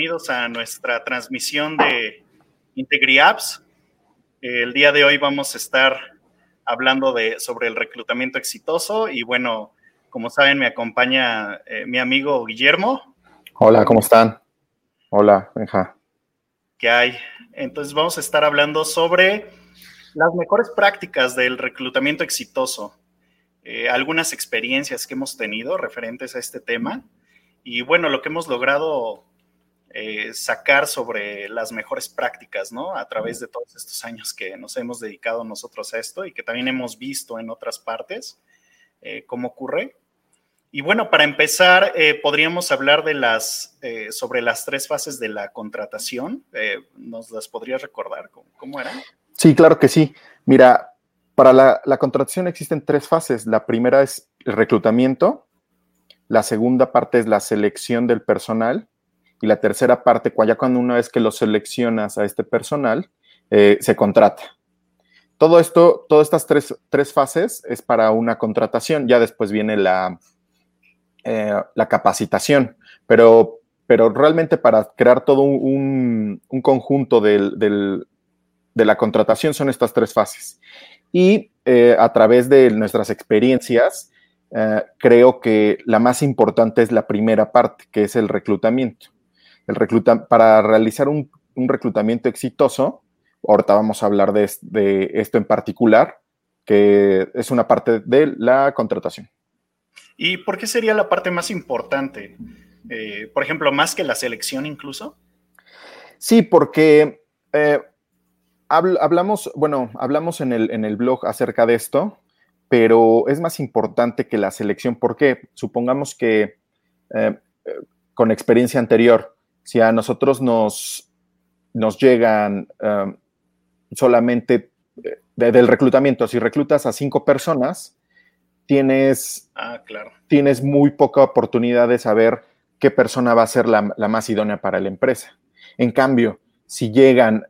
bienvenidos a nuestra transmisión de IntegriApps. El día de hoy vamos a estar hablando de, sobre el reclutamiento exitoso y bueno, como saben, me acompaña eh, mi amigo Guillermo. Hola, ¿cómo están? Hola, Benja. ¿Qué hay? Entonces vamos a estar hablando sobre las mejores prácticas del reclutamiento exitoso, eh, algunas experiencias que hemos tenido referentes a este tema y bueno, lo que hemos logrado eh, sacar sobre las mejores prácticas, ¿no? A través de todos estos años que nos hemos dedicado nosotros a esto y que también hemos visto en otras partes eh, cómo ocurre. Y bueno, para empezar, eh, podríamos hablar de las, sobre las tres fases de la contratación. ¿Nos las podrías recordar? ¿Cómo, eran? Sí, claro que sí. Mira, para la, la contratación existen tres fases. La primera es el reclutamiento, la segunda parte es la selección del personal y la tercera parte, ya cuando una vez que lo seleccionas a este personal, eh, se contrata. Todo esto, todas estas tres, fases es para una contratación, ya después viene la, eh, la capacitación, pero, pero realmente para crear todo un, conjunto de la contratación son estas tres fases. Y eh, a través de nuestras experiencias, creo que la más importante es la primera parte, que es el reclutamiento el recluta para realizar un, reclutamiento exitoso, ahorita vamos a hablar de, esto en particular, que es una parte de la contratación. ¿Y por qué sería la parte más importante? Eh, por ejemplo, más que la selección incluso. Sí, porque eh, hablamos, bueno, hablamos en el, en el blog acerca de esto, pero es más importante que la selección. ¿Por qué? Supongamos que eh, con experiencia anterior, si a nosotros nos, nos llegan um, solamente eh, del reclutamiento, si reclutas a cinco personas, tienes, ah, claro. tienes muy poca oportunidad de saber qué persona va a ser la, más idónea para la empresa. En cambio, si llegan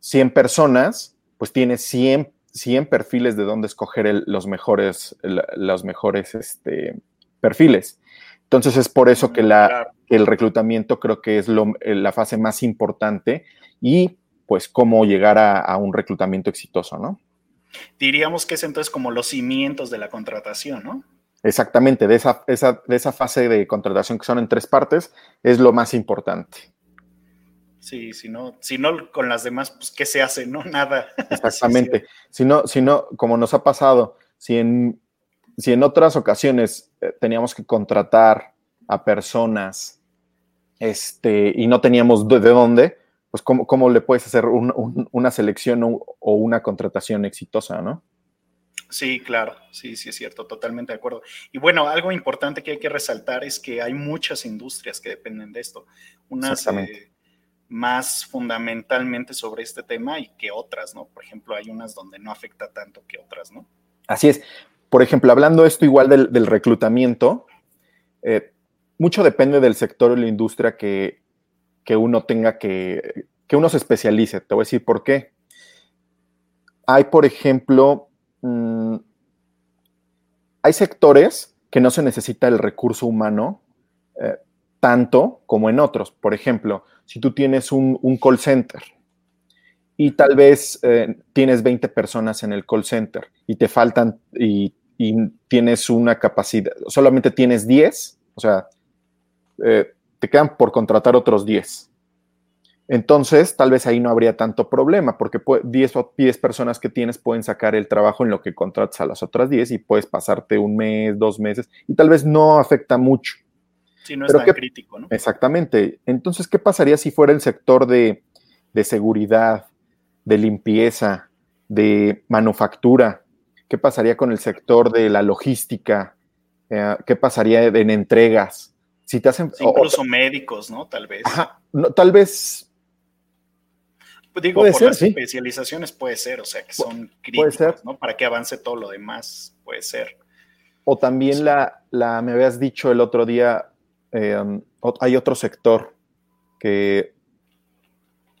100 personas, pues tienes 100, 100 perfiles de dónde escoger los mejores, los mejores este, perfiles. Entonces es por eso que, la, el reclutamiento creo que es eh, la fase más importante y pues cómo llegar a, un reclutamiento exitoso, ¿no? Diríamos que es entonces como los cimientos de la contratación, ¿no? Exactamente, de esa, de esa fase de contratación que son en tres partes, es lo más importante. Sí, si no, si no con las demás, pues ¿qué se hace? No, nada. Exactamente. Si no, si no, como nos ha pasado, si en si en otras ocasiones eh, teníamos que contratar a personas este, y no teníamos de, dónde, pues ¿cómo, le puedes hacer una selección o, una contratación exitosa, ¿no? Sí, claro, sí, sí es cierto, totalmente de acuerdo. Y bueno, algo importante que hay que resaltar es que hay muchas industrias que dependen de esto, unas eh, más fundamentalmente sobre este tema y que otras, ¿no? Por ejemplo, hay unas donde no afecta tanto que otras, ¿no? Así es por ejemplo, hablando esto igual del, reclutamiento, eh, mucho depende del sector o la industria que, uno tenga que, que uno se especialice. Te voy a decir por qué. Hay, por ejemplo, mm, hay sectores que no se necesita el recurso humano eh, tanto como en otros. Por ejemplo, si tú tienes un, call center y tal vez eh, tienes 20 personas en el call center y te faltan y y tienes una capacidad, solamente tienes 10, o sea, eh, te quedan por contratar otros 10. Entonces, tal vez ahí no habría tanto problema, porque 10 o 10 personas que tienes pueden sacar el trabajo en lo que contratas a las otras 10 y puedes pasarte un mes, dos meses, y tal vez no afecta mucho. Si no es tan crítico, ¿no? Exactamente. Entonces, ¿qué pasaría si fuera el sector de, de seguridad, de limpieza, de manufactura, ¿Qué pasaría con el sector de la logística? Eh, ¿Qué pasaría en entregas? Si te hacen, incluso médicos, ¿no? Tal vez. tal vez. Digo, por las especializaciones puede ser, o sea, que son críticos, ¿no? Para que avance todo lo demás, puede ser. O también la, la, me habías dicho el otro día, eh, hay otro sector que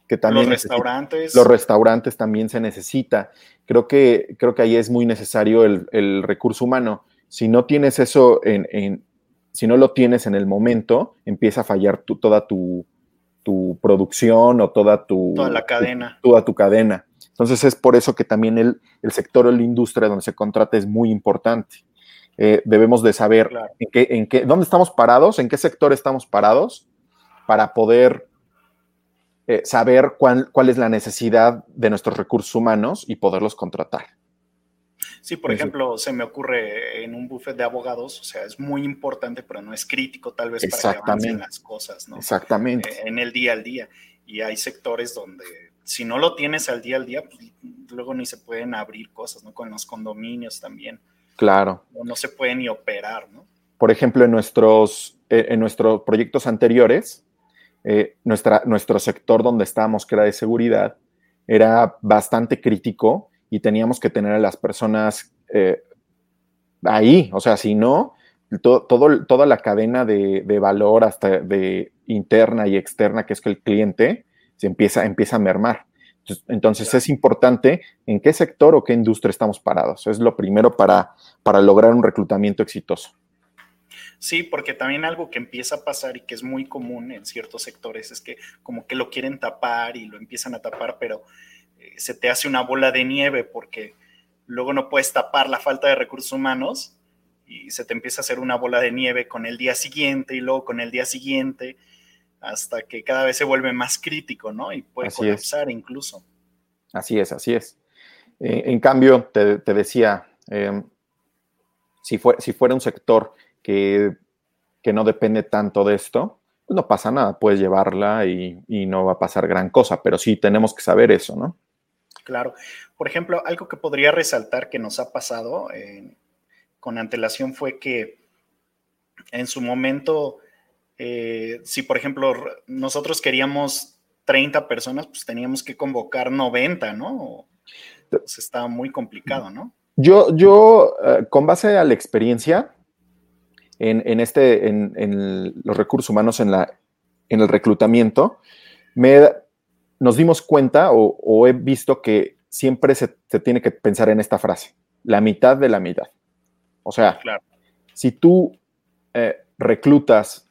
que también los restaurantes. Los restaurantes también se necesita. Creo que, creo que ahí es muy necesario el, recurso humano. Si no tienes eso en, si no lo tienes en el momento, empieza a fallar tu, toda tu, tu producción o toda tu... Toda la cadena. toda tu cadena. Entonces es por eso que también el, el sector o la industria donde se contrata es muy importante. Eh, debemos de saber en, qué, en qué, dónde estamos parados, en qué sector estamos parados, para poder eh, saber cuál, cuál es la necesidad de nuestros recursos humanos y poderlos contratar. Sí, por ejemplo, se me ocurre en un buffet de abogados, o sea, es muy importante, pero no es crítico tal vez para que avancen las cosas, ¿no? Exactamente. Eh, en el día al día. Y hay sectores donde si no lo tienes al día al día, pues, luego ni se pueden abrir cosas, ¿no? Con los condominios también. Claro. no se puede ni operar, ¿no? Por ejemplo, en nuestros, eh, en nuestros proyectos anteriores, eh, nuestra, nuestro sector donde estábamos, que era de seguridad, era bastante crítico y teníamos que tener a las personas eh, ahí. O sea, si no, todo, toda la cadena de, valor hasta de interna y externa, que es que el cliente, se empieza, empieza a mermar. Entonces es importante en qué sector o qué industria estamos parados. Es lo primero para, para lograr un reclutamiento exitoso. Sí, porque también algo que empieza a pasar y que es muy común en ciertos sectores es que como que lo quieren tapar y lo empiezan a tapar, pero eh, se te hace una bola de nieve porque luego no puedes tapar la falta de recursos humanos y se te empieza a hacer una bola de nieve con el día siguiente y luego con el día siguiente hasta que cada vez se vuelve más crítico, ¿no? Y puede colapsar incluso. Así es, así es. Eh, en cambio, te, decía, em, si, si, fuera un sector que, no depende tanto de esto, pues no pasa nada, puedes llevarla y, no va a pasar gran cosa, pero sí tenemos que saber eso, ¿no? Claro. Por ejemplo, algo que podría resaltar que nos ha pasado eh, con antelación fue que en su momento eh, si, por ejemplo, nosotros queríamos 30 personas, pues teníamos que convocar 90, ¿no? Pues estaba muy complicado, ¿no? Yo, yo eh, con base a la experiencia en, este, en, los recursos humanos, en, la, en el reclutamiento, me, nos dimos cuenta o, he visto que siempre se, tiene que pensar en esta frase, la mitad de la mitad. O sea, si tú eh, reclutas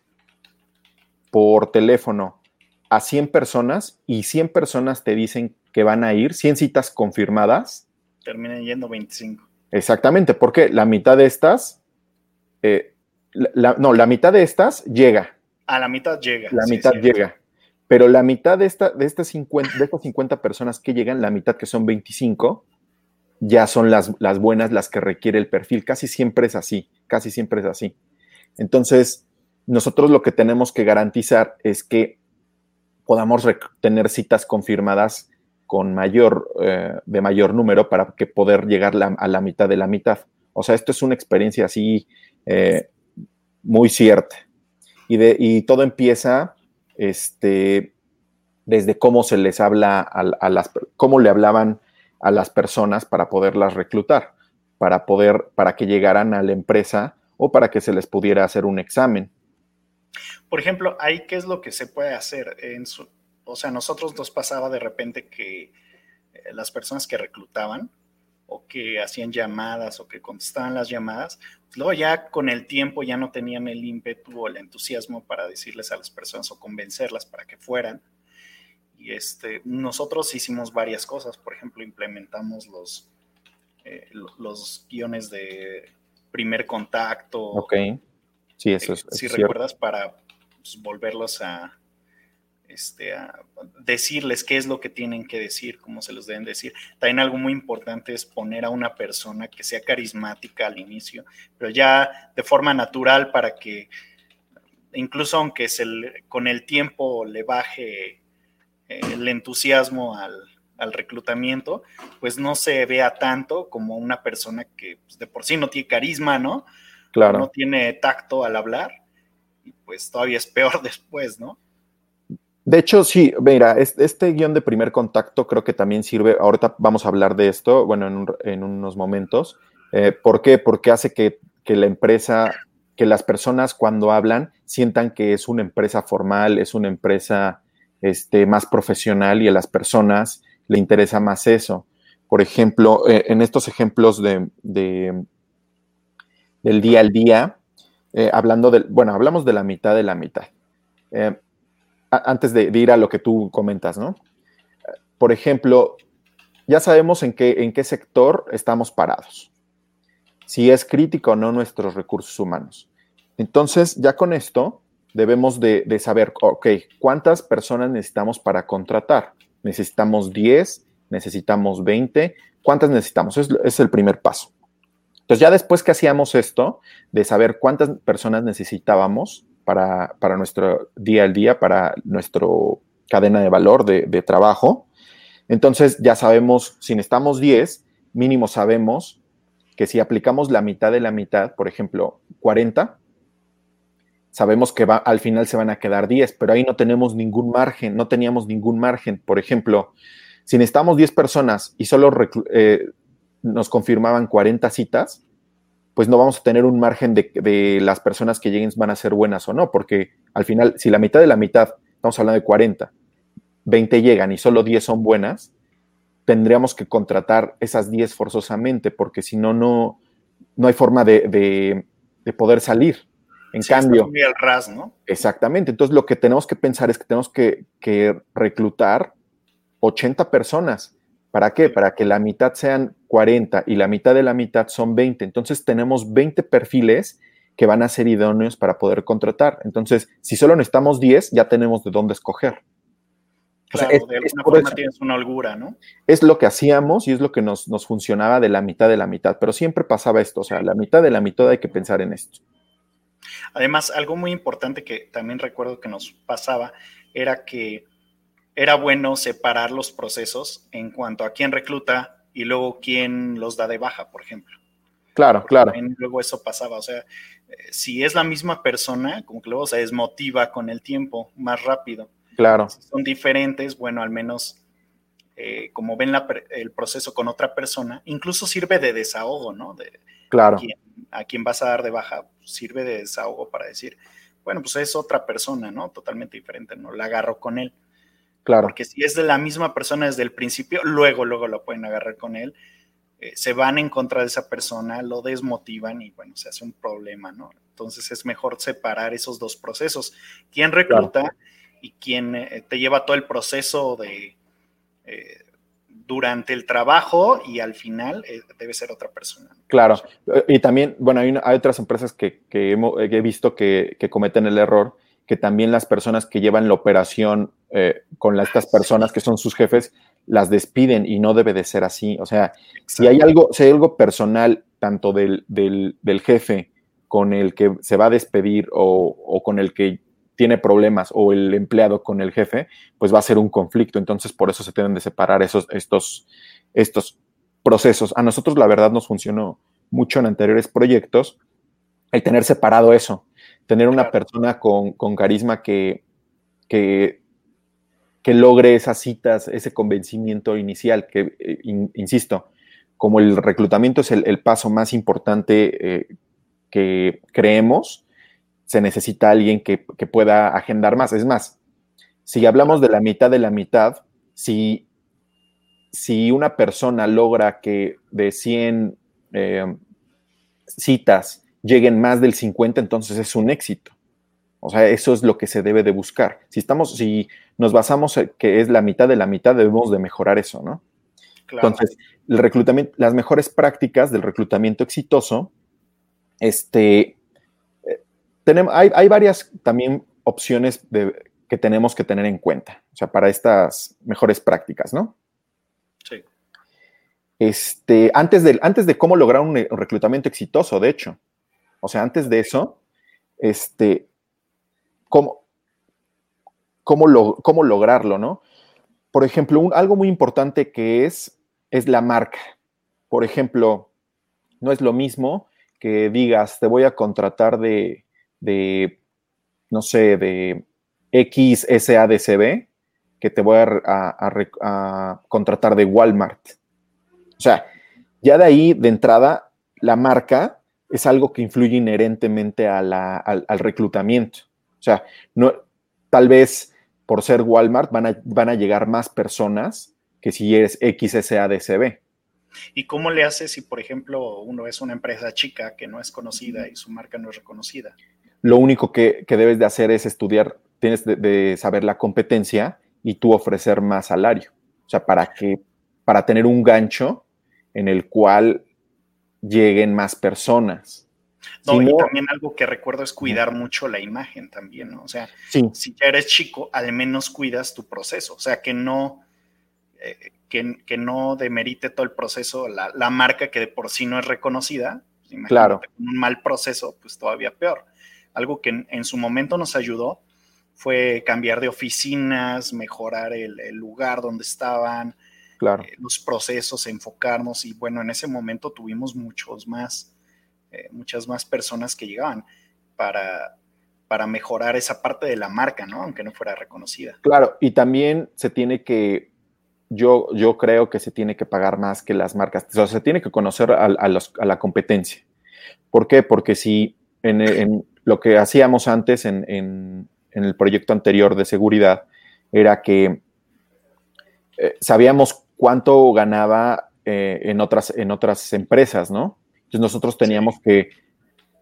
por teléfono a 100 personas y 100 personas te dicen que van a ir, 100 citas confirmadas. Terminan yendo 25. Exactamente, porque la mitad de estas, eh, no, la mitad de estas llega. A la mitad llega. La mitad llega. Pero la mitad de, esta, de, estas 50, de estas 50 personas que llegan, la mitad que son 25, ya son las, las buenas, las que requiere el perfil. Casi siempre es así, casi siempre es así. Entonces, nosotros lo que tenemos que garantizar es que podamos tener citas confirmadas con mayor, eh, de mayor número para que poder llegar a la mitad de la mitad. O sea, esto es una experiencia así eh, muy cierta. Y, de, y todo empieza este, desde cómo se les habla a, las, cómo le hablaban a las personas para poderlas reclutar, para poder, para que llegaran a la empresa o para que se les pudiera hacer un examen. Por ejemplo, ahí qué es lo que se puede hacer. En su, o sea, nosotros nos pasaba de repente que eh, las personas que reclutaban o que hacían llamadas o que contestaban las llamadas, luego ya con el tiempo ya no tenían el ímpetu o el entusiasmo para decirles a las personas o convencerlas para que fueran. Y este, nosotros hicimos varias cosas, por ejemplo, implementamos los, eh, los guiones de primer contacto. Ok Sí, eso es. si recuerdas, para pues, volverlos a, este, a decirles qué es lo que tienen que decir, cómo se los deben decir. También algo muy importante es poner a una persona que sea carismática al inicio, pero ya de forma natural para que incluso aunque se con el tiempo le baje el entusiasmo al, al, reclutamiento, pues no se vea tanto como una persona que pues, de por sí no tiene carisma, ¿no? no tiene tacto al hablar, y pues todavía es peor después, ¿no? De hecho, sí, mira, este, guion de primer contacto creo que también sirve, ahorita vamos a hablar de esto, bueno, en, unos momentos. Eh, ¿Por qué? Porque hace que, la empresa, que las personas cuando hablan sientan que es una empresa formal, es una empresa este, más profesional y a las personas le interesa más eso. Por ejemplo, eh, en estos ejemplos de, del día al día, eh, hablando del, bueno, hablamos de la mitad de la mitad. Antes de, ir a lo que tú comentas, ¿no? Por ejemplo, ya sabemos en qué, en qué sector estamos parados, si es crítico o no nuestros recursos humanos. Entonces, ya con esto debemos de, saber, ok, ¿cuántas personas necesitamos para contratar? ¿Necesitamos 10? ¿Necesitamos 20? ¿Cuántas necesitamos? Es, es el primer paso. Entonces, ya después que hacíamos esto, de saber cuántas personas necesitábamos, para, nuestro día al día, para nuestra cadena de valor de, trabajo. Entonces ya sabemos, si necesitamos 10, mínimo sabemos que si aplicamos la mitad de la mitad, por ejemplo, 40, sabemos que va, al final se van a quedar 10, pero ahí no tenemos ningún margen, no teníamos ningún margen. Por ejemplo, si necesitamos 10 personas y solo eh, nos confirmaban 40 citas, pues no vamos a tener un margen de, las personas que lleguen van a ser buenas o no, porque al final, si la mitad de la mitad, estamos hablando de 40, 20 llegan y solo 10 son buenas, tendríamos que contratar esas 10 forzosamente, porque si no, no, no hay forma de, poder salir. En cambio. Muy al ras, ¿no? Exactamente. Entonces, lo que tenemos que pensar es que tenemos que, que reclutar 80 personas ¿Para qué? Para que la mitad sean 40 y la mitad de la mitad son 20. Entonces tenemos 20 perfiles que van a ser idóneos para poder contratar. Entonces, si solo necesitamos 10, ya tenemos de dónde escoger. Claro, es, de alguna forma tienes una holgura, ¿no? Es lo que hacíamos y es lo que nos, nos, funcionaba de la mitad de la mitad, pero siempre pasaba esto, o sea, la mitad de la mitad hay que pensar en esto. Además, algo muy importante que también recuerdo que nos pasaba era que era bueno separar los procesos en cuanto a quién recluta y luego quién los da de baja, por ejemplo. Claro, claro. luego eso pasaba, o sea, eh, si es la misma persona, como que luego se desmotiva con el tiempo más rápido. Claro. Si son diferentes, bueno, al menos eh, como ven el proceso con otra persona, incluso sirve de desahogo, ¿no? De, claro. A quien, vas a dar de baja, sirve de desahogo para decir, bueno, pues es otra persona, ¿no? Totalmente diferente, ¿no? La agarro con él. Claro. Porque si es de la misma persona desde el principio, luego, luego lo pueden agarrar con él. Eh, se van en contra de esa persona, lo desmotivan y bueno, se hace un problema, ¿no? Entonces es mejor separar esos dos procesos. ¿Quién recluta y quién eh, te lleva todo el proceso de eh, durante el trabajo y al final debe ser otra persona? Claro. Y también, bueno, hay, otras empresas que, he visto que, que cometen el error que también las personas que llevan la operación eh, con estas personas que son sus jefes las despiden y no debe de ser así. O sea, si hay algo, si hay algo personal tanto del, jefe con el que se va a despedir o, con el que tiene problemas o el empleado con el jefe, pues va a ser un conflicto. Entonces, por eso se tienen de separar esos, estos, estos procesos. A nosotros, la verdad, nos funcionó mucho en anteriores proyectos el tener separado eso tener una persona con, carisma que, que, logre esas citas, ese convencimiento inicial, que, eh, insisto, como el reclutamiento es el, paso más importante eh, que creemos, se necesita alguien que, pueda agendar más. Es más, si hablamos de la mitad de la mitad, si, si una persona logra que de 100 eh, citas lleguen más del 50, entonces es un éxito. O sea, eso es lo que se debe de buscar. Si estamos, si nos basamos en que es la mitad de la mitad, debemos de mejorar eso, ¿no? Entonces, el reclutamiento, las mejores prácticas del reclutamiento exitoso, este, eh, tenemos, hay, hay, varias también opciones de, que tenemos que tener en cuenta, o sea, para estas mejores prácticas, ¿no? Sí. Este, antes, de, antes de cómo lograr un reclutamiento exitoso, de hecho, o sea, antes de eso, este, ¿cómo, cómo, cómo lograrlo, no? Por ejemplo, algo muy importante que es, es la marca. Por ejemplo, no es lo mismo que digas, te voy a contratar de, de no sé, de XSADCB, que te voy a, contratar de Walmart. O sea, ya de ahí, de entrada, la marca es algo que influye inherentemente al, reclutamiento. O sea, no, tal vez por ser Walmart van a, van a llegar más personas que si eres XSADCB. ¿Y cómo le hace si, por ejemplo, uno es una empresa chica que no es conocida y su marca no es reconocida? Lo único que, debes de hacer es estudiar tienes de, saber la competencia y tú ofrecer más salario. O sea, para que, para tener un gancho en el cual lleguen más personas. No, y también algo que recuerdo es cuidar mucho la imagen también, ¿no? O sea, si ya eres chico, al menos cuidas tu proceso. O sea, que no, eh, que, no demerite todo el proceso, la, marca que de por sí no es reconocida. Pues, claro. Un mal proceso, pues todavía peor. Algo que en, su momento nos ayudó fue cambiar de oficinas, mejorar el, lugar donde estaban, claro. Eh, los procesos, enfocarnos y bueno, en ese momento tuvimos muchos más, eh, muchas más personas que llegaban para, para mejorar esa parte de la marca, ¿no? Aunque no fuera reconocida. Claro, y también se tiene que yo, yo creo que se tiene que pagar más que las marcas. O sea, se tiene que conocer a, la competencia. ¿Por qué? Porque si en, lo que hacíamos antes en, el proyecto anterior de seguridad era que eh, sabíamos cuánto ganaba eh, en, otras, en otras empresas, ¿no? Entonces nosotros teníamos que,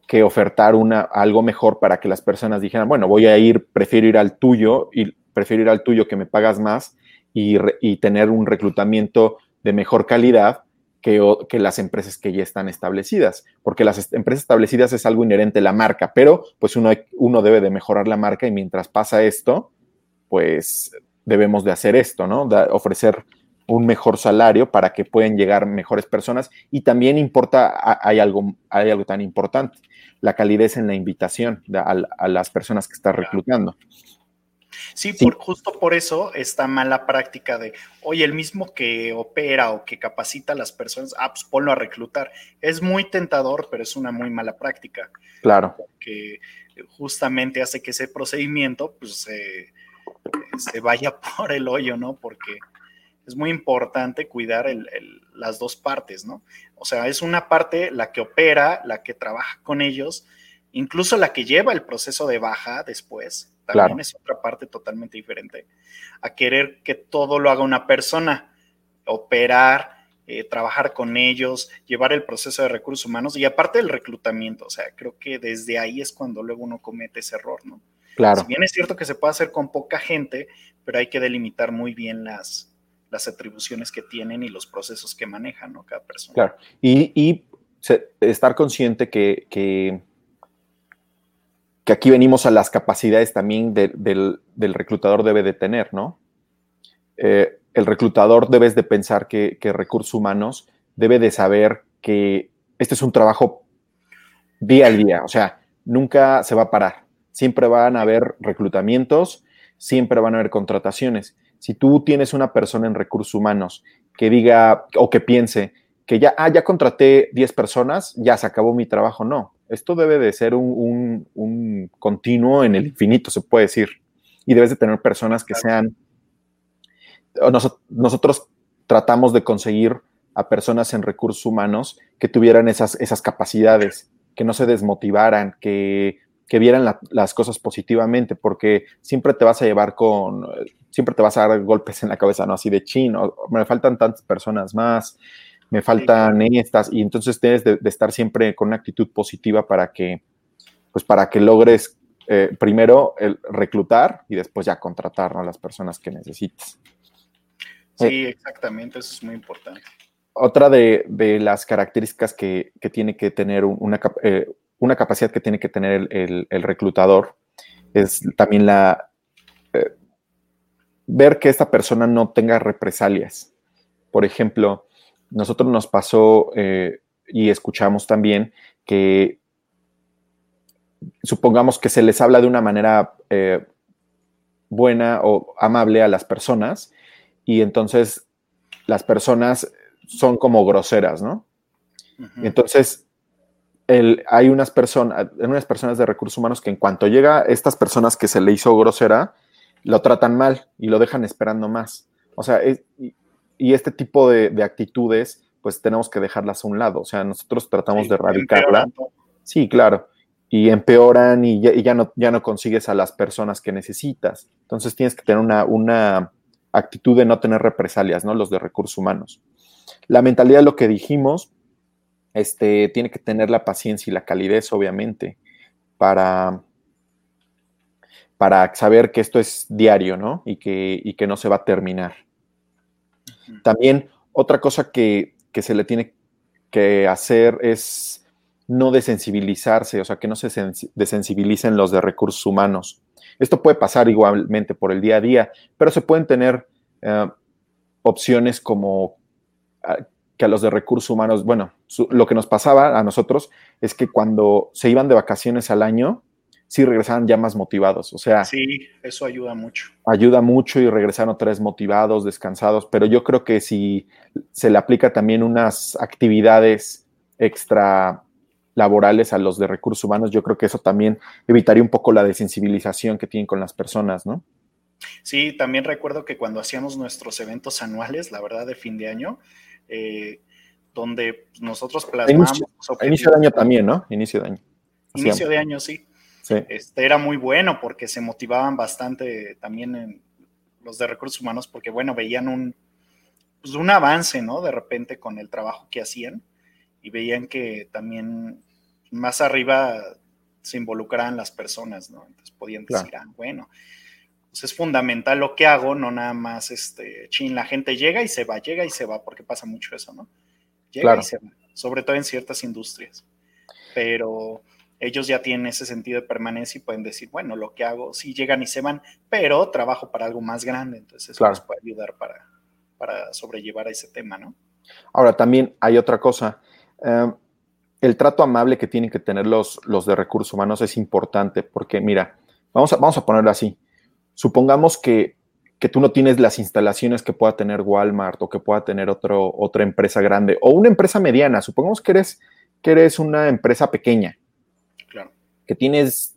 que ofertar una, algo mejor para que las personas dijeran, bueno, voy a ir, prefiero ir al tuyo y prefiero ir al tuyo que me pagas más y, tener un reclutamiento de mejor calidad que, que, las empresas que ya están establecidas, porque las empresas establecidas es algo inherente a la marca, pero pues uno, uno debe de mejorar la marca y mientras pasa esto, pues debemos de hacer esto, ¿no? ofrecer un mejor salario para que puedan llegar mejores personas y también importa, hay algo, hay algo tan importante, la calidez en la invitación a, a las personas que estás reclutando. Sí, Por, justo por eso esta mala práctica de, oye, el mismo que opera o que capacita a las personas, ah, pues ponlo a reclutar. Es muy tentador, pero es una muy mala práctica. Claro. Que justamente hace que ese procedimiento pues se vaya por el hoyo, ¿no? Porque es muy importante cuidar las dos partes, ¿no? O sea, es una parte la que opera, la que trabaja con ellos, incluso la que lleva el proceso de baja después, también es otra parte totalmente diferente a querer que todo lo haga una persona, operar, eh, trabajar con ellos, llevar el proceso de recursos humanos y aparte del reclutamiento. O sea, creo que desde ahí es cuando luego uno comete ese error, ¿no? Claro. Si bien es cierto que se puede hacer con poca gente, pero hay que delimitar muy bien las, las atribuciones que tienen y los procesos que manejan, ¿no? Cada persona. Claro. Y, estar consciente que que aquí venimos a las capacidades también del, reclutador debe de tener, ¿no? Eh, el reclutador debes de pensar que, recursos humanos debe de saber que este es un trabajo día al día, o sea, nunca se va a parar. Siempre van a haber reclutamientos, siempre van a haber contrataciones. Si tú tienes una persona en recursos humanos que diga o que piense que ya, ah, ya contraté 10 personas, ya se acabó mi trabajo, no esto debe de ser un, continuo en el infinito, se puede decir. Y debes de tener personas que sean... nosotros tratamos de conseguir a personas en recursos humanos que tuvieran esas, esas capacidades, que no se desmotivaran, que, vieran las cosas positivamente, porque siempre te vas a llevar con, siempre te vas a dar golpes en la cabeza, ¿no? Así de chino, me faltan tantas personas más, me faltan estas, y entonces tienes de, estar siempre con una actitud positiva para que, pues para que logres eh, primero el reclutar y después ya contratar a las personas que necesites. Sí, eh, exactamente, eso es muy importante. Otra de, las características que, tiene que tener una, eh, una, capacidad que tiene que tener el, el reclutador es también la ver que esta persona no tenga represalias. Por ejemplo, nosotros nos pasó eh, y escuchamos también que supongamos que se les habla de una manera eh, buena o amable a las personas y entonces las personas son como groseras, ¿no? Entonces, hay unas personas, unas personas de recursos humanos que en cuanto llega estas personas que se le hizo grosera, lo tratan mal y lo dejan esperando más. O sea, es, y este tipo de, actitudes, pues tenemos que dejarlas a un lado. O sea, nosotros tratamos de erradicarla. Sí, claro. Y empeoran y, ya, no, ya no consigues a las personas que necesitas. Entonces tienes que tener una, una actitud de no tener represalias, ¿no? Los de recursos humanos. La mentalidad de lo que dijimos, este, tiene que tener la paciencia y la calidez, obviamente, para, para saber que esto es diario, ¿no? Y que, que no se va a terminar. También otra cosa que, que se le tiene que hacer es no desensibilizarse, o sea, que no se desensibilicen los de recursos humanos. Esto puede pasar igualmente por el día a día, pero se pueden tener eh, opciones como ah, que a los de recursos humanos, bueno, lo que nos pasaba a nosotros es que cuando se iban de vacaciones al año, sí regresaban ya más motivados. O sea, sí, eso ayuda mucho. Ayuda mucho y regresaron otra vez motivados, descansados, pero yo creo que si se le aplica también unas actividades extra laborales a los de recursos humanos, yo creo que eso también evitaría un poco la desensibilización que tienen con las personas, ¿no? Sí, también recuerdo que cuando hacíamos nuestros eventos anuales, la verdad, de fin de año, eh, donde nosotros plasmamos... Inicio, inicio, de año también, ¿no? Inicio de año. Inicio de año, sí. sí. Este, era muy bueno porque se motivaban bastante también en los de recursos humanos porque, bueno, veían un, pues, un avance, ¿no? De repente con el trabajo que hacían y veían que también más arriba se involucraban las personas, ¿no? Entonces podían decir, ah, bueno, pues es fundamental lo que hago, no nada más, este, chin, la gente llega y se va, llega y se va, porque pasa mucho eso, ¿no? Llega y se va, sobre todo en ciertas industrias. Pero ellos ya tienen ese sentido de permanencia y pueden decir, bueno, lo que hago, sí llegan y se van, pero trabajo para algo más grande, entonces eso les puede ayudar para, para sobrellevar a ese tema, ¿no? Ahora, también hay otra cosa Em, el trato amable que tienen que tener los, los de recursos humanos es importante porque, mira, vamos a, vamos a ponerlo así. Supongamos que, tú no tienes las instalaciones que pueda tener Walmart o que pueda tener otro, otra empresa grande o una empresa mediana. Supongamos que eres, que eres una empresa pequeña, que tienes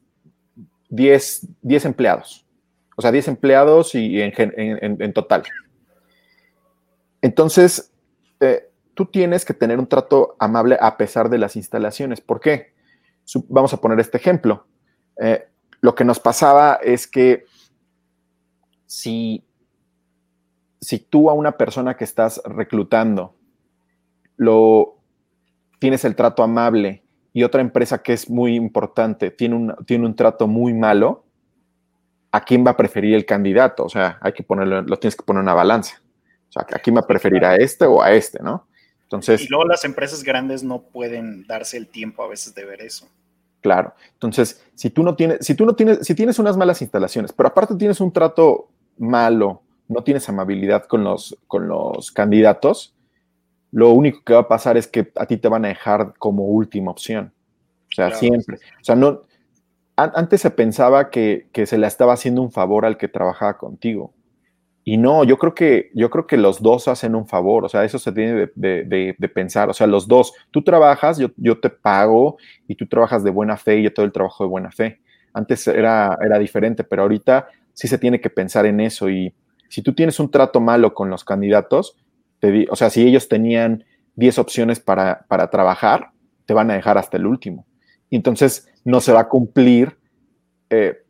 10, 10 empleados. O sea, 10 empleados y en, total. Entonces, eh, tú tienes que tener un trato amable a pesar de las instalaciones. ¿Por qué? Vamos a poner este ejemplo. Eh, lo que nos pasaba es que si, si tú a una persona que estás reclutando lo tienes el trato amable y otra empresa que es muy importante tiene un, tiene un trato muy malo, ¿a quién va a preferir el candidato? O sea, hay que ponerlo, lo tienes que poner en una balanza. O sea, ¿a quién va a preferir a este o a este, no? y luego las empresas grandes no pueden darse el tiempo a veces de ver eso. Claro. Entonces, si tú no tienes, si tú no tienes, si tienes unas malas instalaciones, pero aparte tienes un trato malo, no tienes amabilidad con los, con los candidatos, lo único que va a pasar es que a ti te van a dejar como última opción. O sea, siempre. O sea, no. Antes se pensaba que, que se le estaba haciendo un favor al que trabajaba contigo. Y no, yo creo que, yo creo que los dos hacen un favor, o sea, eso se tiene de, pensar, o sea, los dos, tú trabajas, yo, yo, te pago y tú trabajas de buena fe y yo todo el trabajo de buena fe. Antes era, era diferente, pero ahorita sí se tiene que pensar en eso y si tú tienes un trato malo con los candidatos, te o sea, si ellos tenían 10 opciones para, para trabajar, te van a dejar hasta el último. Y entonces no se va a cumplir eh,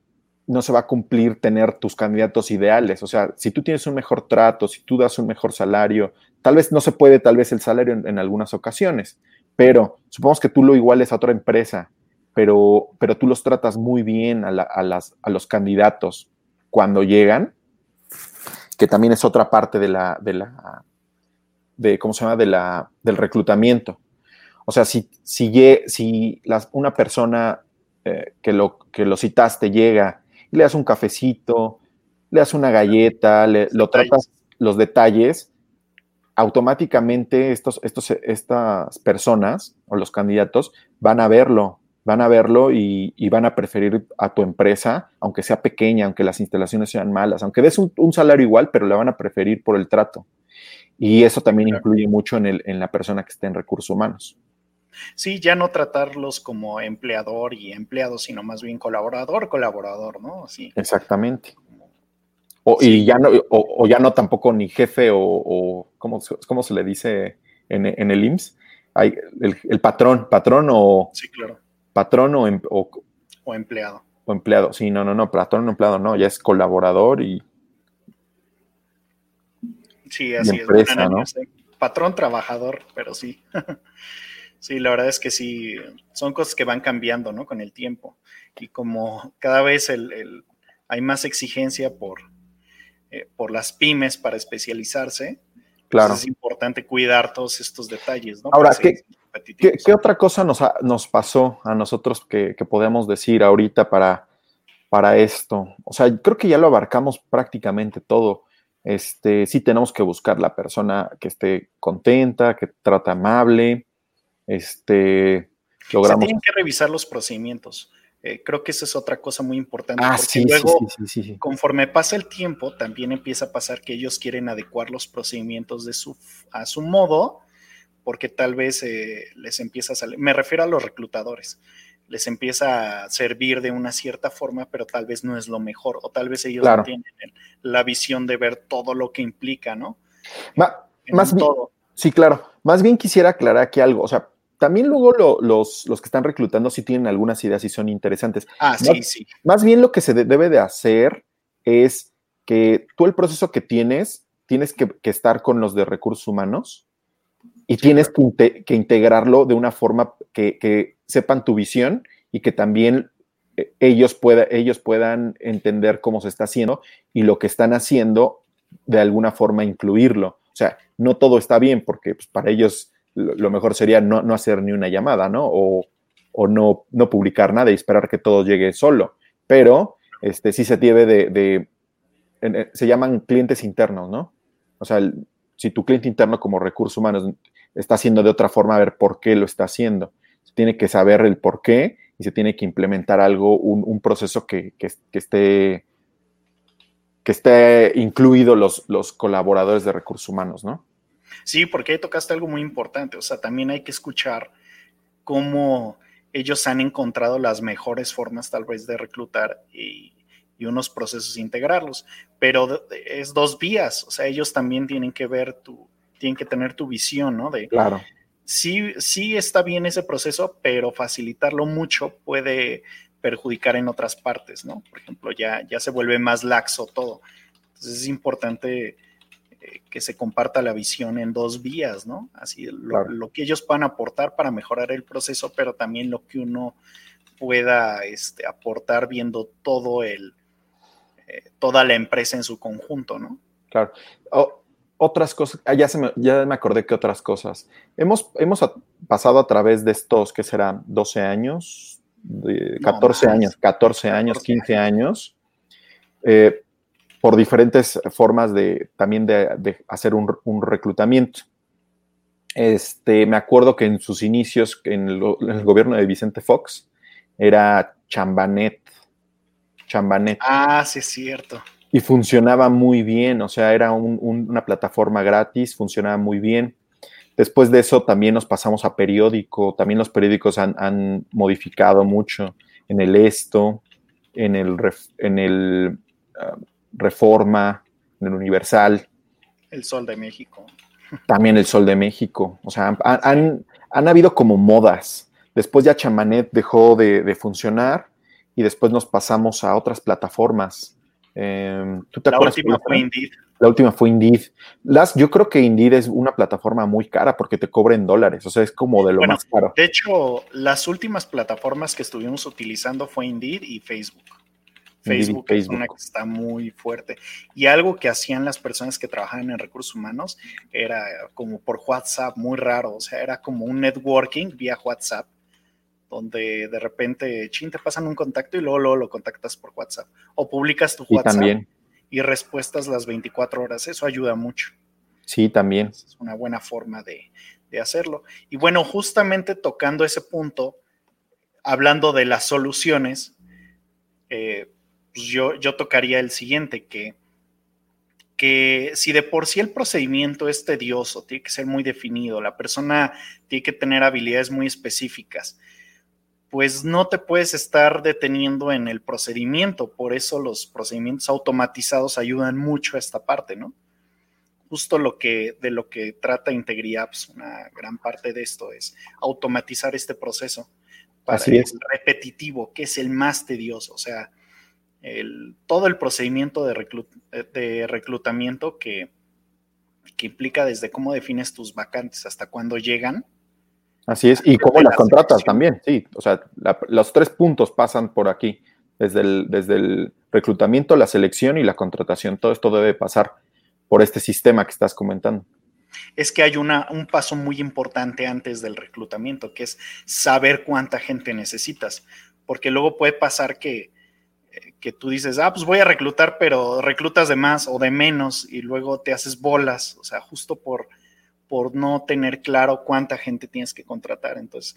no se va a cumplir tener tus candidatos ideales. O sea, si tú tienes un mejor trato, si tú das un mejor salario, tal vez no se puede tal vez el salario en, algunas ocasiones, pero supongamos que tú lo iguales a otra empresa, pero, pero tú los tratas muy bien a, las, a los candidatos cuando llegan, que también es otra parte de la, de la, de, ¿cómo se llama? De la, del reclutamiento. O sea, si, si, si una persona eh, que, lo, que lo citaste llega le das un cafecito, le das una galleta, le, lo tratas los detalles, automáticamente estos, estos, estas personas o los candidatos van a verlo, van a verlo y, van a preferir a tu empresa, aunque sea pequeña, aunque las instalaciones sean malas, aunque des un, salario igual, pero le van a preferir por el trato. Y eso también incluye mucho en, el, en la persona que esté en recursos humanos. Sí, ya no tratarlos como empleador y empleado, sino más bien colaborador, colaborador, ¿no? Sí. Exactamente. O, y ya no, o, ya no tampoco ni jefe o, o ¿cómo, se le dice en, el IMSS? Hay el, patrón, patrón o... Sí, claro. Patrón o, em, o, empleado. O empleado, sí, no, no, no, patrón o empleado no, ya es colaborador y... Sí, así es. ¿no? Patrón, trabajador, pero sí. Sí, la verdad es que sí, son cosas que van cambiando, ¿no? Con el tiempo. Y como cada vez hay hay más exigencia por, eh, por las pymes para especializarse. Claro. es importante cuidar todos estos detalles, ¿no? Ahora, ¿qué, ¿qué, otra cosa nos, nos pasó a nosotros que, que podemos decir ahorita para, para esto? O sea, creo que ya lo abarcamos prácticamente todo. Este, sí tenemos que buscar la persona que esté contenta, que trata amable, este, logramos... Se tienen que revisar los procedimientos. Eh, creo que esa es otra cosa muy importante. Ah, porque luego, conforme pasa el tiempo, también empieza a pasar que ellos quieren adecuar los procedimientos de su, a su modo, porque tal vez eh, les empieza a salir, me refiero a los reclutadores, les empieza a servir de una cierta forma, pero tal vez no es lo mejor, o tal vez ellos no tienen la visión de ver todo lo que implica, ¿no? más todo. Sí, claro. Más bien quisiera aclarar aquí algo, o sea, también luego los, los, que están reclutando sí tienen algunas ideas y son interesantes. Ah, sí, sí. Más bien lo que se debe de hacer es que tú el proceso que tienes, tienes que, estar con los de recursos humanos y tienes que, integrarlo de una forma que, sepan tu visión y que también eh, ellos, pueda, ellos puedan entender cómo se está haciendo y lo que están haciendo de alguna forma incluirlo. O sea, no todo está bien porque pues, para ellos lo mejor sería no, hacer ni una llamada, ¿no? O, no, no, publicar nada y esperar que todo llegue solo. Pero este, sí se debe de, se llaman clientes internos, ¿no? O sea, si tu cliente interno como recursos humanos está haciendo de otra forma, a ver por qué lo está haciendo. Se tiene que saber el por qué y se tiene que implementar algo, un, proceso que, esté que esté incluido los, los colaboradores de recursos humanos, ¿no? Sí, porque ahí tocaste algo muy importante, o sea, también hay que escuchar cómo ellos han encontrado las mejores formas tal vez de reclutar y, unos procesos integrarlos, pero es dos vías, o sea, ellos también tienen que ver tu, tienen que tener tu visión, ¿no? De, claro. Sí, sí está bien ese proceso, pero facilitarlo mucho puede perjudicar en otras partes, ¿no? Por ejemplo, ya, ya se vuelve más laxo todo. Entonces es importante que se comparta la visión en dos vías, ¿no? Así lo, que ellos puedan aportar para mejorar el proceso, pero también lo que uno pueda este, aportar viendo todo el, eh, toda la empresa en su conjunto, ¿no? Claro. Otras cosas, ah, ya, se me, ya me acordé que otras cosas. Hemos, hemos pasado a través de estos, ¿qué será? 12 años, 14 años, 14 años, 15 años. Eh, por diferentes formas de también de, hacer un, reclutamiento. Este, me acuerdo que en sus inicios, en el, gobierno de Vicente Fox, era Chambanet. Chambanet. Ah, sí, es cierto. Y funcionaba muy bien, o sea, era una plataforma gratis, funcionaba muy bien. Después de eso también nos pasamos a periódico, también los periódicos han, modificado mucho en el esto, en el, en el ah, Reforma, en el Universal. El Sol de México. También el Sol de México. O sea, han, habido como modas. Después ya Chamanet dejó de, funcionar y después nos pasamos a otras plataformas. Em, la última fue Indeed. La última fue Indeed. Las, yo creo que Indeed es una plataforma muy cara porque te cobra en dólares, o sea, es como de lo más caro. De hecho, las últimas plataformas que estuvimos utilizando fue Indeed y Facebook. Facebook, es una que está muy fuerte. Y algo que hacían las personas que trabajaban en recursos humanos era como por WhatsApp, muy raro. O sea, era como un networking vía WhatsApp, donde de repente, chin, te pasan un contacto y luego, lo contactas por WhatsApp. O publicas tu WhatsApp también. y respuestas las 24 horas. Eso ayuda mucho. Sí, también. Es una buena forma de, de hacerlo. Y bueno, justamente tocando ese punto, hablando de las soluciones, eh, pues yo, yo tocaría el siguiente, que, que si de por sí el procedimiento es tedioso, tiene que ser muy definido, la persona tiene que tener habilidades muy específicas, pues no te puedes estar deteniendo en el procedimiento, por eso los procedimientos automatizados ayudan mucho a esta parte, ¿no? Justo lo que, de lo que trata IntegriApps, una gran parte de esto es automatizar este proceso para Así es. repetitivo, que es el más tedioso, o sea, todo el procedimiento de, de reclutamiento que, que, implica desde cómo defines tus vacantes hasta cuándo llegan. Así es, y cómo las contratas también, sí, o sea, los tres puntos pasan por aquí, desde el, desde el reclutamiento, la selección y la contratación. Todo esto debe pasar por este sistema que estás comentando. Es que hay una, un paso muy importante antes del reclutamiento, que es saber cuánta gente necesitas, porque luego puede pasar que, que tú dices, ah, pues voy a reclutar, pero reclutas de más o de menos y luego te haces bolas, o sea, justo por, por no tener claro cuánta gente tienes que contratar. Entonces,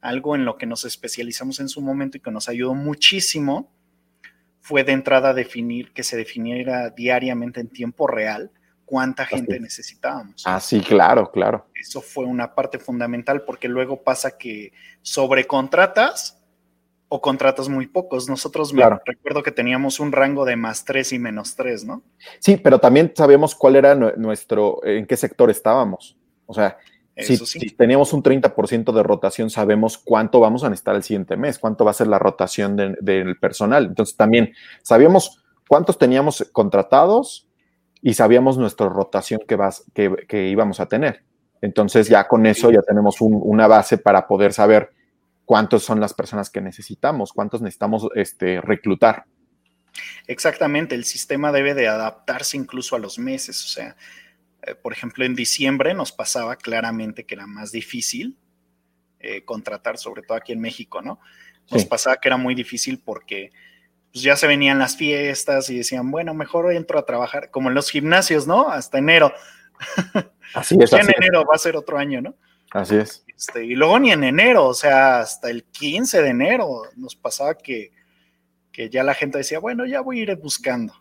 algo en lo que nos especializamos en su momento y que nos ayudó muchísimo fue de entrada definir que se definiera diariamente en tiempo real cuánta gente necesitábamos. Ah, sí, claro, claro. Eso fue una parte fundamental porque luego pasa que sobrecontratas o contratas muy pocos. Nosotros me recuerdo que teníamos un rango de más tres y menos tres, ¿no? Sí, pero también sabíamos cuál era nuestro, en qué sector estábamos. O sea, si, teníamos un 30% de rotación, sabemos cuánto vamos a necesitar el siguiente mes, cuánto va a ser la rotación del personal. Entonces también sabíamos cuántos teníamos contratados y sabíamos nuestra rotación que, vas, que, íbamos a tener. Entonces ya con eso ya tenemos una base para poder saber cuántos son las personas que necesitamos, cuántos necesitamos este, reclutar. Exactamente, el sistema debe de adaptarse incluso a los meses, o sea, eh, por ejemplo, en diciembre nos pasaba claramente que era más difícil eh, contratar, sobre todo aquí en México, ¿no? Nos pasaba que era muy difícil porque pues, ya se venían las fiestas y decían, bueno, mejor entro a trabajar, como en los gimnasios, ¿no? Hasta enero. Así es. en enero va a ser otro año, ¿no? Así es. Este, y luego ni en enero, o sea, hasta el 15 de enero nos pasaba que, que ya la gente decía, bueno, ya voy a ir buscando.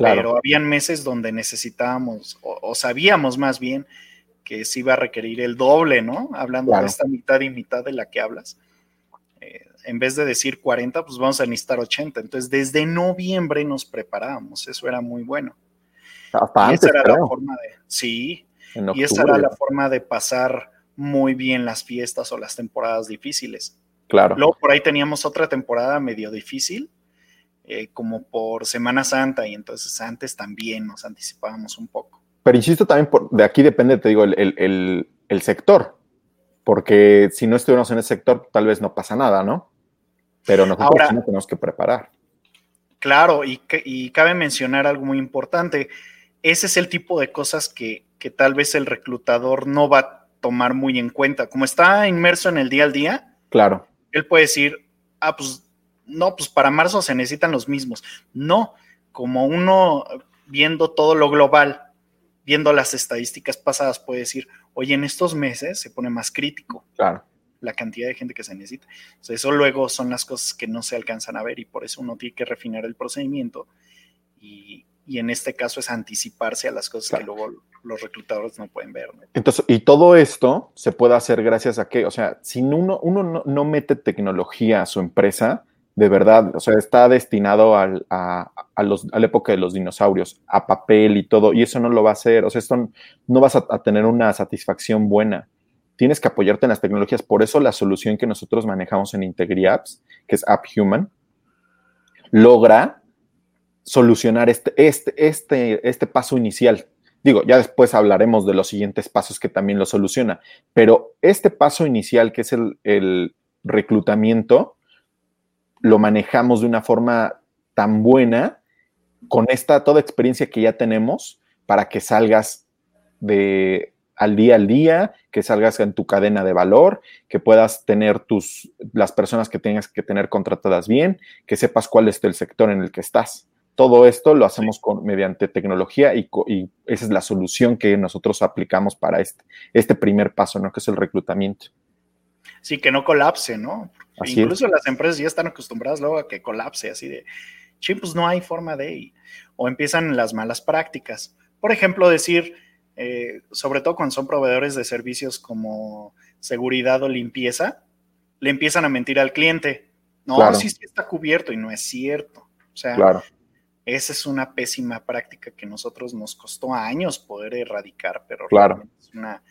Pero habían meses donde necesitábamos, o, sabíamos más bien, que se iba a requerir el doble, ¿no? Hablando de esta mitad y mitad de la que hablas. Eh, en vez de decir 40, pues vamos a necesitar 80. Entonces, desde noviembre nos preparábamos. Eso era muy bueno. Hasta esa era la forma de. Sí. y esa era la forma de pasar muy bien las fiestas o las temporadas difíciles. Claro. Luego por ahí teníamos otra temporada medio difícil, eh, como por Semana Santa, y entonces antes también nos anticipábamos un poco. Pero insisto también, por, de aquí depende, te digo, el, sector, porque si no estuviéramos en ese sector, tal vez no pasa nada, ¿no? Pero nosotros Ahora, tenemos que preparar. Claro, y, y, cabe mencionar algo muy importante. Ese es el tipo de cosas que, que, tal vez el reclutador no va a tomar muy en cuenta. Como está inmerso en el día al día, claro. él puede decir, ah, pues no, pues para marzo se necesitan los mismos. No, como uno viendo todo lo global, viendo las estadísticas pasadas, puede decir, oye, en estos meses se pone más crítico claro. la cantidad de gente que se necesita. eso luego son las cosas que no se alcanzan a ver y por eso uno tiene que refinar el procedimiento y, en este caso es anticiparse a las cosas que luego los reclutadores no pueden ver. Entonces, y todo esto se puede hacer gracias a que, o sea, si uno, uno no mete tecnología a su empresa, de verdad, o sea, está destinado a, los, a, la época de los dinosaurios, a papel y todo, y eso no lo va a hacer, o sea, esto no vas a, tener una satisfacción buena. Tienes que apoyarte en las tecnologías, por eso la solución que nosotros manejamos en IntegriApps, que es AppHuman, logra solucionar este, este, este, este paso inicial. Digo, ya después hablaremos de los siguientes pasos que también lo soluciona, pero este paso inicial, que es el, el reclutamiento, lo manejamos de una forma tan buena con esta toda experiencia que ya tenemos para que salgas de al día al día, que salgas en tu cadena de valor, que puedas tener tus las personas que tengas que tener contratadas bien, que sepas cuál es el sector en el que estás. Todo esto lo hacemos con, mediante tecnología y, y, esa es la solución que nosotros aplicamos para este, este primer paso, ¿no? Que es el reclutamiento. Sí, que no colapse, ¿no? Incluso las empresas ya están acostumbradas luego a que colapse, así de, sí, pues no hay forma de, o empiezan las malas prácticas. Por ejemplo, decir, eh, sobre todo cuando son proveedores de servicios como seguridad o limpieza, le empiezan a mentir al cliente. No, sí, sí está cubierto y no es cierto. O sea, esa es una pésima práctica que nosotros nos costó años poder erradicar, pero claro. es una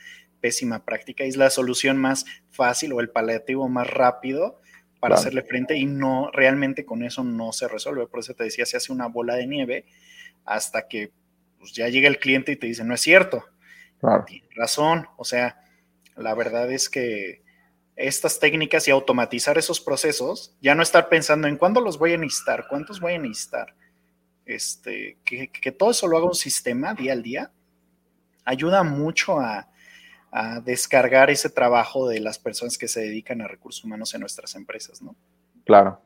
pésima práctica y es la solución más fácil o el paliativo más rápido para hacerle frente y no, realmente con eso no se resuelve. Por eso te decía, se hace una bola de nieve hasta que pues, ya llega el cliente y te dice, no es cierto. Claro. razón. O sea, la verdad es que estas técnicas y automatizar esos procesos, ya no estar pensando en cuándo los voy a necesitar, cuántos voy a necesitar, este, que, todo eso lo haga un sistema día al día, ayuda mucho a, descargar ese trabajo de las personas que se dedican a recursos humanos en nuestras empresas, ¿no? Claro.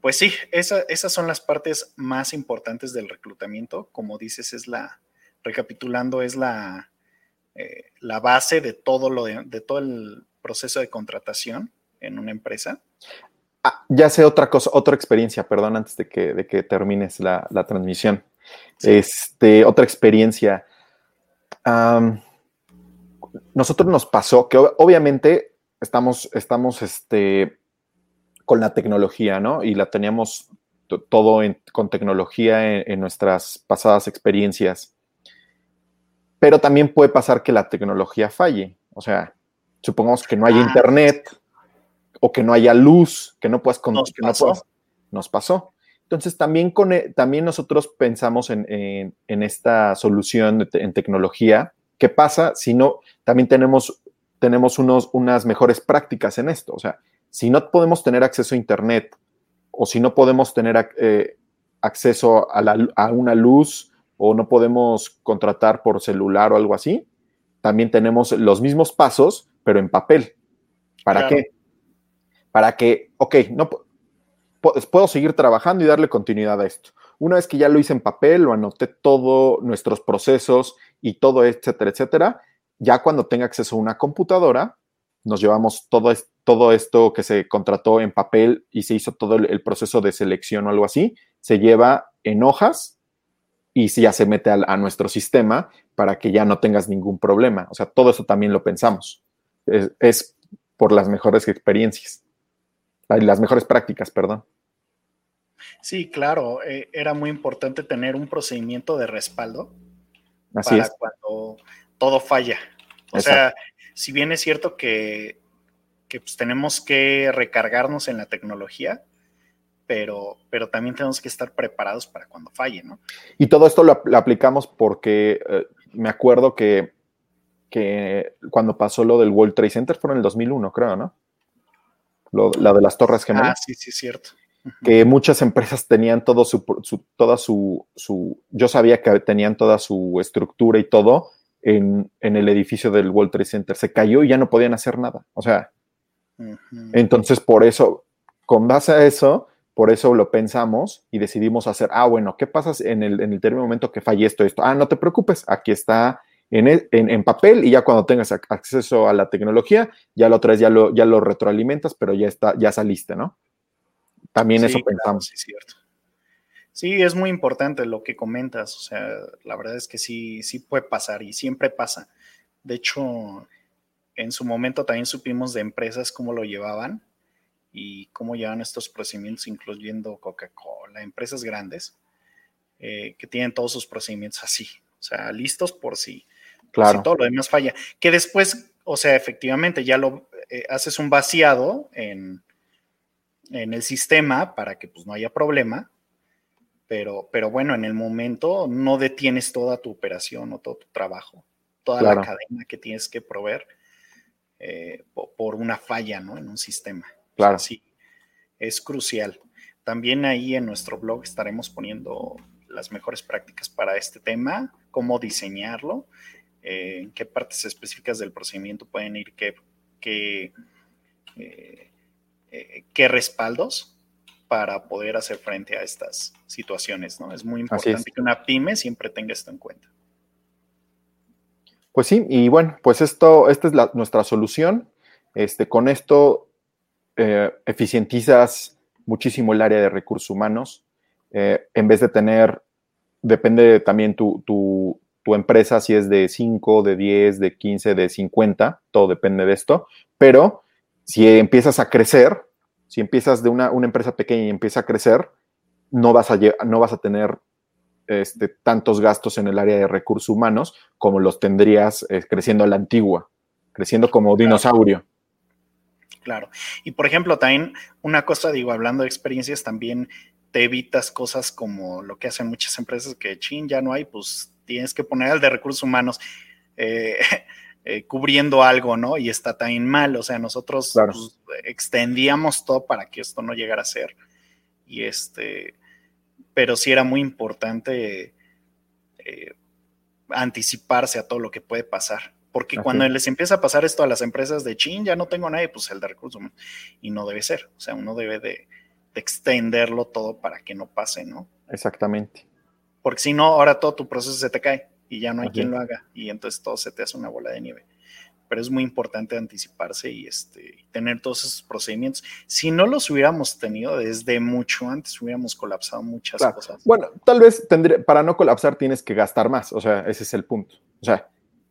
Pues sí, esas son las partes más importantes del reclutamiento. Como dices, es la, recapitulando, es la, eh, la base de todo, lo de, todo el proceso de contratación en una empresa. Ah, ya sé otra cosa, otra experiencia, perdón, antes de que, de que termines la, transmisión. Este, otra experiencia. Nosotros nos pasó que obviamente estamos, estamos este, con la tecnología, ¿no? Y la teníamos todo con tecnología en, nuestras pasadas experiencias. Pero también puede pasar que la tecnología falle. O sea, supongamos que no haya ah, internet o que no haya luz, que no puedas... Nos, que pasó. nos pasó. Entonces, también, con, e, también nosotros pensamos en, esta solución en tecnología. ¿Qué pasa si no? También tenemos, tenemos unos, unas mejores prácticas en esto. O sea, si no podemos tener acceso a Internet o si no podemos tener eh, acceso a, una luz o no podemos contratar por celular o algo así, también tenemos los mismos pasos, pero en papel. ¿Para qué? Para que, ok, no puedo seguir trabajando y darle continuidad a esto. Una vez que ya lo hice en papel, lo anoté todos nuestros procesos y todo, etcétera, etcétera, ya cuando tenga acceso a una computadora, nos llevamos todo, todo esto que se contrató en papel y se hizo todo el, proceso de selección o algo así, se lleva en hojas y ya se mete a, nuestro sistema para que ya no tengas ningún problema. O sea, todo eso también lo pensamos. Es, por las mejores experiencias, las mejores prácticas, perdón. Sí, claro, eh, era muy importante tener un procedimiento de respaldo Así para cuando todo falla. O sea, si bien es cierto que, pues, tenemos que recargarnos en la tecnología, pero, pero también tenemos que estar preparados para cuando falle, ¿no? Y todo esto lo, aplicamos porque eh, me acuerdo que, que, cuando pasó lo del World Trade Center fue en el 2001, creo, ¿no? Lo, la de las Torres Gemelas. Ah, sí, sí, es cierto. Que muchas empresas tenían todo su, su, toda su, su, yo sabía que tenían toda su estructura y todo en, el edificio del World Trade Center. Se cayó y ya no podían hacer nada. O sea, entonces por eso, con base a eso, por eso lo pensamos y decidimos hacer, ah, bueno, ¿qué pasa en el, en el momento que falle esto, esto? Ah, no te preocupes, aquí está en, en, papel y ya cuando tengas acceso a la tecnología, ya lo traes, ya lo, ya lo retroalimentas, pero ya está, ya saliste, ¿no? También eso pensamos. sí, cierto. Sí, es muy importante lo que comentas. O sea, la verdad es que sí, sí puede pasar y siempre pasa. De hecho, en su momento también supimos de empresas cómo lo llevaban y cómo llevan estos procedimientos, incluyendo Coca-Cola, empresas grandes eh, que tienen todos sus procedimientos así, o sea, listos por si, claro. todo lo demás falla. Que después, o sea, efectivamente ya lo eh, haces un vaciado en, en el sistema para que pues no haya problema pero, pero bueno, en el momento no detienes toda tu operación o todo tu trabajo, toda la cadena que tienes que proveer eh, por una falla ¿no? en un sistema. Claro. sí, es crucial. También ahí en nuestro blog estaremos poniendo las mejores prácticas para este tema, cómo diseñarlo, eh, en qué partes específicas del procedimiento pueden ir, qué, qué, eh, qué respaldos para poder hacer frente a estas situaciones, ¿no? Es muy importante que una pyme siempre tenga esto en cuenta. Pues sí, y bueno, pues esto, esta es nuestra solución. Este, con esto eh, eficientizas muchísimo el área de recursos humanos. Eh, en vez de tener, depende también tu, tu, tu empresa, si es de 5, de 10, de 15, de 50, todo depende de esto. Pero si empiezas a crecer, si empiezas de una, empresa pequeña y empieza a crecer, no vas a, no vas a tener este, tantos gastos en el área de recursos humanos como los tendrías eh, creciendo a la antigua, creciendo como dinosaurio. Claro. Y por ejemplo, también una cosa, digo, hablando de experiencias, también te evitas cosas como lo que hacen muchas empresas que, chin, ya no hay, pues tienes que poner al de recursos humanos. Eh, eh, cubriendo algo, ¿no? Y está tan mal, o sea, nosotros pues, extendíamos todo para que esto no llegara a ser. Y este, pero sí era muy importante eh, anticiparse a todo lo que puede pasar. Porque cuando les empieza a pasar esto a las empresas de chin, ya no tengo nadie, pues el de recursos humanos. Y no debe ser. O sea, uno debe de, extenderlo todo para que no pase, ¿no? Exactamente. Porque si no, ahora todo tu proceso se te cae y ya no hay quien lo haga. Y entonces todo se te hace una bola de nieve. Pero es muy importante anticiparse y este, tener todos esos procedimientos. Si no los hubiéramos tenido desde mucho antes, hubiéramos colapsado muchas cosas. Bueno, tal vez tendré, para no colapsar tienes que gastar más. O sea, ese es el punto. O sea,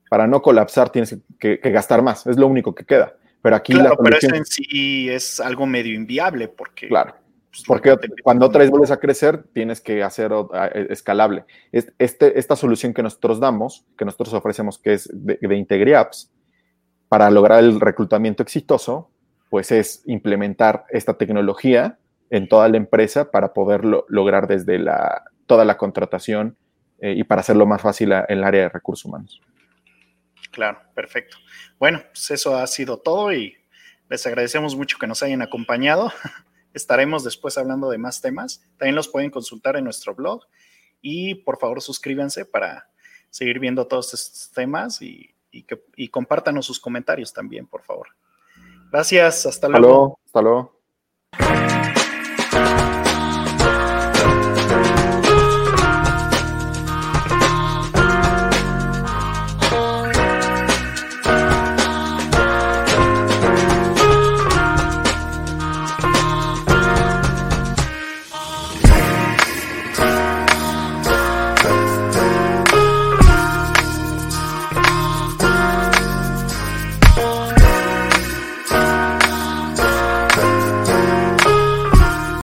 para no colapsar tienes que, gastar más, es lo único que queda. Pero aquí la pero eso en sí es algo medio inviable porque... Claro, pues, porque cuando otra vez vuelves a crecer, tienes que hacer e, escalable. Este, esta solución que nosotros damos, que nosotros ofrecemos, que es de, de IntegriApps, para lograr el reclutamiento exitoso, pues es implementar esta tecnología en toda la empresa para poderlo lograr desde la, toda la contratación eh, y para hacerlo más fácil en el área de recursos humanos. Claro, perfecto. Bueno, pues eso ha sido todo y les agradecemos mucho que nos hayan acompañado. Estaremos después hablando de más temas. También los pueden consultar en nuestro blog y por favor suscríbanse para seguir viendo todos estos temas y, y, compártanos sus comentarios también, por favor. Gracias, hasta luego. Hasta luego. Hasta luego.